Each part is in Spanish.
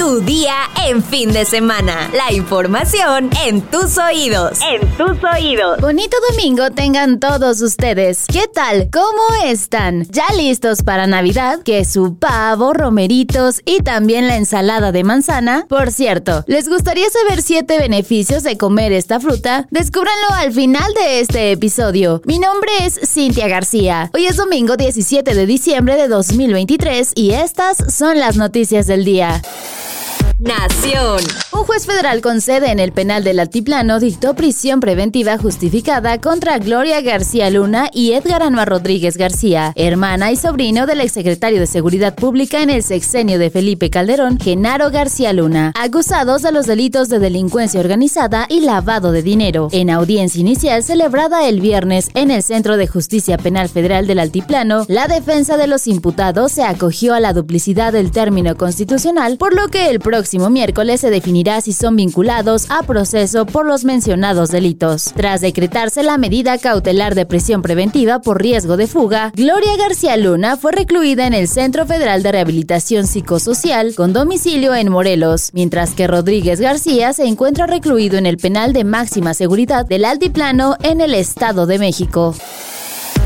Tu día en fin de semana. La información en tus oídos. En tus oídos. Bonito domingo tengan todos ustedes. ¿Qué tal? ¿Cómo están? ¿Ya listos para Navidad? Que su pavo, romeritos y también la ensalada de manzana. Por cierto, ¿les gustaría saber siete beneficios de comer esta fruta? Descúbranlo al final de este episodio. Mi nombre es Cintia García. Hoy es domingo 17 de diciembre de 2023 y estas son las noticias del día. Nación. Un juez federal con sede en el penal del Altiplano dictó prisión preventiva justificada contra Gloria García Luna y Edgar Anua Rodríguez García, hermana y sobrino del exsecretario de Seguridad Pública en el sexenio de Felipe Calderón, Genaro García Luna, acusados de los delitos de delincuencia organizada y lavado de dinero. En audiencia inicial celebrada el viernes en el Centro de Justicia Penal Federal del Altiplano, la defensa de los imputados se acogió a la duplicidad del término constitucional, por lo que el próximo próximo miércoles se definirá si son vinculados a proceso por los mencionados delitos. Tras decretarse la medida cautelar de prisión preventiva por riesgo de fuga, Gloria García Luna fue recluida en el Centro Federal de Rehabilitación Psicosocial con domicilio en Morelos, mientras que Rodríguez García se encuentra recluido en el penal de máxima seguridad del Altiplano en el Estado de México.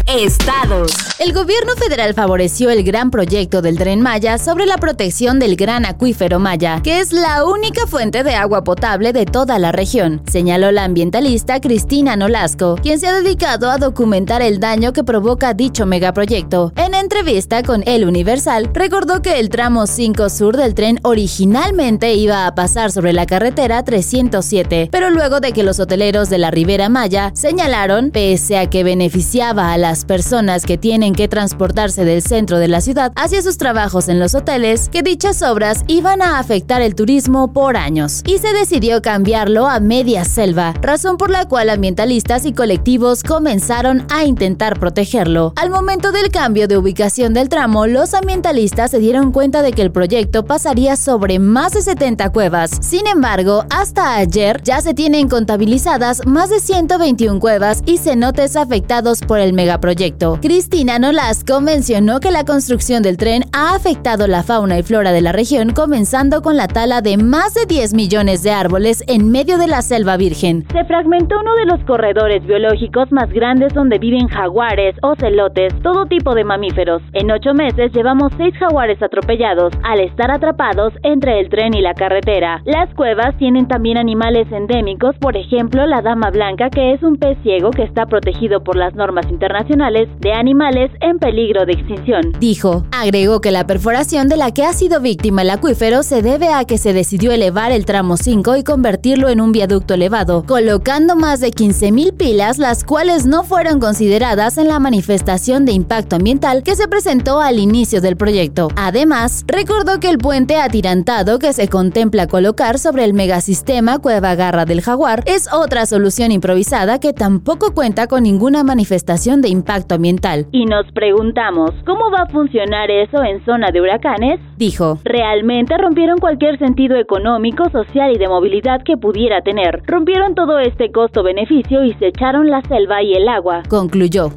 Estados. El gobierno federal favoreció el gran proyecto del Tren Maya sobre la protección del gran acuífero Maya, que es la única fuente de agua potable de toda la región, señaló la ambientalista Cristina Nolasco, quien se ha dedicado a documentar el daño que provoca dicho megaproyecto. En entrevista con El Universal, recordó que el tramo 5 sur del tren originalmente iba a pasar sobre la carretera 307, pero luego de que los hoteleros de la Ribera Maya señalaron, pese a que beneficiaba a la personas que tienen que transportarse del centro de la ciudad hacia sus trabajos en los hoteles que dichas obras iban a afectar el turismo por años y se decidió cambiarlo a media selva, razón por la cual ambientalistas y colectivos comenzaron a intentar protegerlo. Al momento del cambio de ubicación del tramo, los ambientalistas se dieron cuenta de que el proyecto pasaría sobre más de 70 cuevas. Sin embargo, hasta ayer ya se tienen contabilizadas más de 121 cuevas y cenotes afectados por el megaproyecto proyecto. Cristina Nolasco mencionó que la construcción del tren ha afectado la fauna y flora de la región, comenzando con la tala de más de 10 millones de árboles en medio de la selva virgen. Se fragmentó uno de los corredores biológicos más grandes donde viven jaguares, ocelotes, todo tipo de mamíferos. En ocho meses llevamos seis jaguares atropellados al estar atrapados entre el tren y la carretera. Las cuevas tienen también animales endémicos, por ejemplo la dama blanca, que es un pez ciego que está protegido por las normas internacionales de animales en peligro de extinción. Dijo, agregó que la perforación de la que ha sido víctima el acuífero se debe a que se decidió elevar el tramo 5 y convertirlo en un viaducto elevado, colocando más de 15.000 pilas, las cuales no fueron consideradas en la manifestación de impacto ambiental que se presentó al inicio del proyecto. Además, recordó que el puente atirantado que se contempla colocar sobre el megasistema Cueva Garra del Jaguar es otra solución improvisada que tampoco cuenta con ninguna manifestación de impacto impacto ambiental. Y nos preguntamos, ¿cómo va a funcionar eso en zona de huracanes? Dijo. Realmente rompieron cualquier sentido económico, social y de movilidad que pudiera tener. Rompieron todo este costo-beneficio y se echaron la selva y el agua. Concluyó.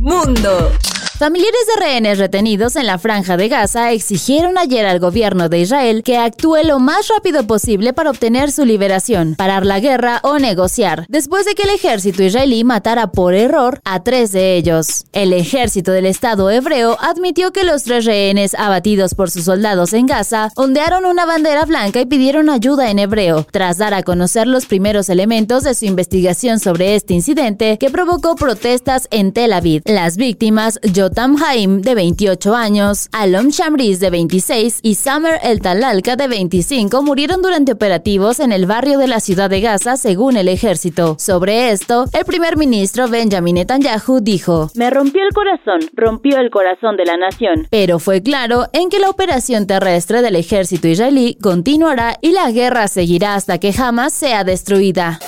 Mundo. Familiares de rehenes retenidos en la franja de Gaza exigieron ayer al gobierno de Israel que actúe lo más rápido posible para obtener su liberación, parar la guerra o negociar, después de que el ejército israelí matara por error a tres de ellos. El ejército del Estado hebreo admitió que los tres rehenes abatidos por sus soldados en Gaza ondearon una bandera blanca y pidieron ayuda en hebreo, tras dar a conocer los primeros elementos de su investigación sobre este incidente que provocó protestas en Tel Aviv. Las víctimas, Yotam Haim, de 28 años, Alom Shamriz, de 26, y Samer El Talalka, de 25, murieron durante operativos en el barrio de la ciudad de Gaza, según el ejército. Sobre esto, el primer ministro Benjamin Netanyahu dijo: Me rompió el corazón, rompió el corazón de la nación. Pero fue claro en que la operación terrestre del ejército israelí continuará y la guerra seguirá hasta que jamás sea destruida.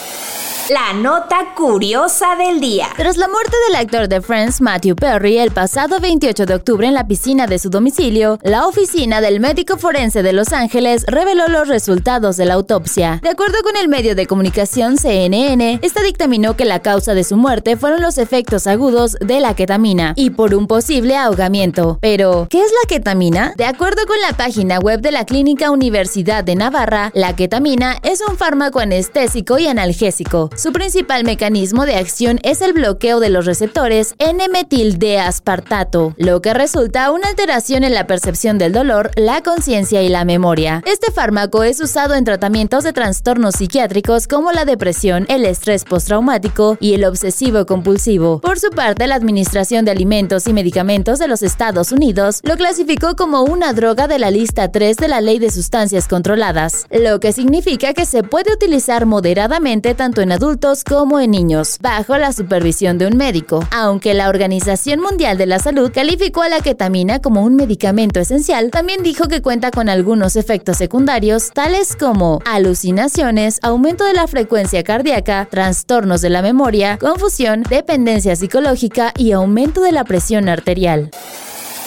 La nota curiosa del día. Tras la muerte del actor de Friends, Matthew Perry, el pasado 28 de octubre en la piscina de su domicilio, la oficina del médico forense de Los Ángeles reveló los resultados de la autopsia. De acuerdo con el medio de comunicación CNN, esta dictaminó que la causa de su muerte fueron los efectos agudos de la ketamina y por un posible ahogamiento. Pero, ¿qué es la ketamina? De acuerdo con la página web de la Clínica Universidad de Navarra, la ketamina es un fármaco anestésico y analgésico. Su principal mecanismo de acción es el bloqueo de los receptores N-metil-D-aspartato, lo que resulta una alteración en la percepción del dolor, la conciencia y la memoria. Este fármaco es usado en tratamientos de trastornos psiquiátricos como la depresión, el estrés postraumático y el obsesivo compulsivo. Por su parte, la Administración de Alimentos y Medicamentos de los Estados Unidos lo clasificó como una droga de la lista 3 de la Ley de Sustancias Controladas, lo que significa que se puede utilizar moderadamente tanto en adultos como en niños, bajo la supervisión de un médico, aunque la Organización Mundial de la Salud calificó a la ketamina como un medicamento esencial, también dijo que cuenta con algunos efectos secundarios, tales como alucinaciones, aumento de la frecuencia cardíaca, trastornos de la memoria, confusión, dependencia psicológica y aumento de la presión arterial.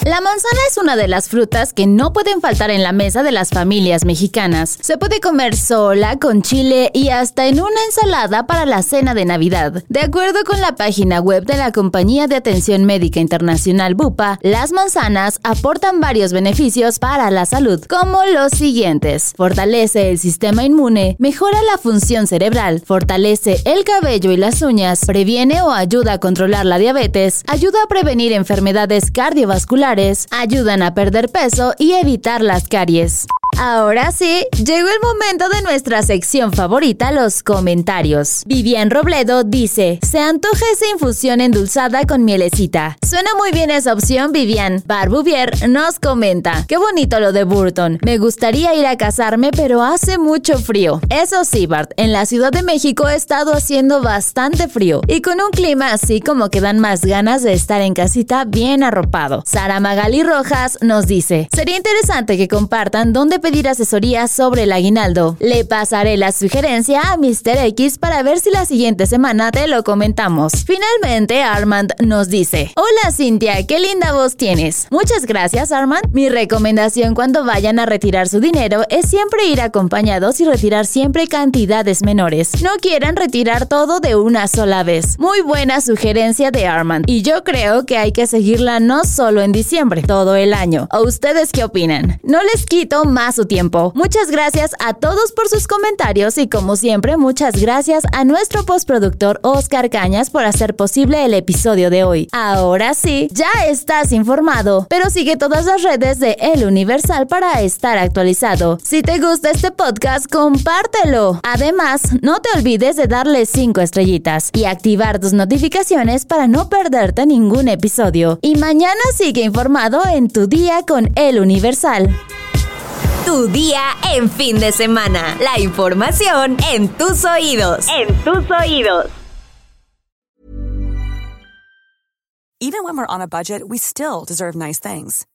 La manzana es una de las frutas que no pueden faltar en la mesa de las familias mexicanas. Se puede comer sola, con chile y hasta en una ensalada para la cena de Navidad. De acuerdo con la página web de la Compañía de Atención Médica Internacional BUPA, las manzanas aportan varios beneficios para la salud, como los siguientes. Fortalece el sistema inmune, mejora la función cerebral, fortalece el cabello y las uñas, previene o ayuda a controlar la diabetes, ayuda a prevenir enfermedades cardiovasculares, ayudan a perder peso y evitar las caries. Ahora sí, llegó el momento de nuestra sección favorita, los comentarios. Vivian Robledo dice, se antoja esa infusión endulzada con mielecita. Suena muy bien esa opción, Vivian. Barbuvier nos comenta, qué bonito lo de Burton. Me gustaría ir a casarme, pero hace mucho frío. Eso sí, Bart, en la Ciudad de México ha estado haciendo bastante frío. Y con un clima así como que dan más ganas de estar en casita bien arropado. Sara Magali Rojas nos dice, sería interesante que compartan dónde pedir asesoría sobre el aguinaldo. Le pasaré la sugerencia a Mr. X para ver si la siguiente semana te lo comentamos. Finalmente, Armand nos dice, Hola Cintia, qué linda voz tienes. Muchas gracias Armand. Mi recomendación cuando vayan a retirar su dinero es siempre ir acompañados y retirar siempre cantidades menores. No quieran retirar todo de una sola vez. Muy buena sugerencia de Armand. Y yo creo que hay que seguirla no solo en diciembre, todo el año. ¿O ustedes qué opinan? No les quito más tiempo. Muchas gracias a todos por sus comentarios y como siempre muchas gracias a nuestro postproductor Oscar Cañas por hacer posible el episodio de hoy. Ahora sí, ya estás informado, pero sigue todas las redes de El Universal para estar actualizado. Si te gusta este podcast, compártelo. Además, no te olvides de darle 5 estrellitas y activar tus notificaciones para no perderte ningún episodio. Y mañana sigue informado en tu día con El Universal. Tu día en fin de semana. La información en tus oídos. En tus oídos. Even when we're on a budget, we still deserve nice things.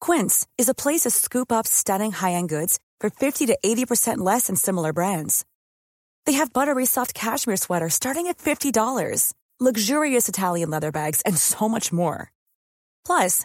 Quince is a place to scoop up stunning high-end goods for 50 to 80% less than similar brands. They have buttery soft cashmere sweaters starting at $50, luxurious Italian leather bags, and so much more. Plus,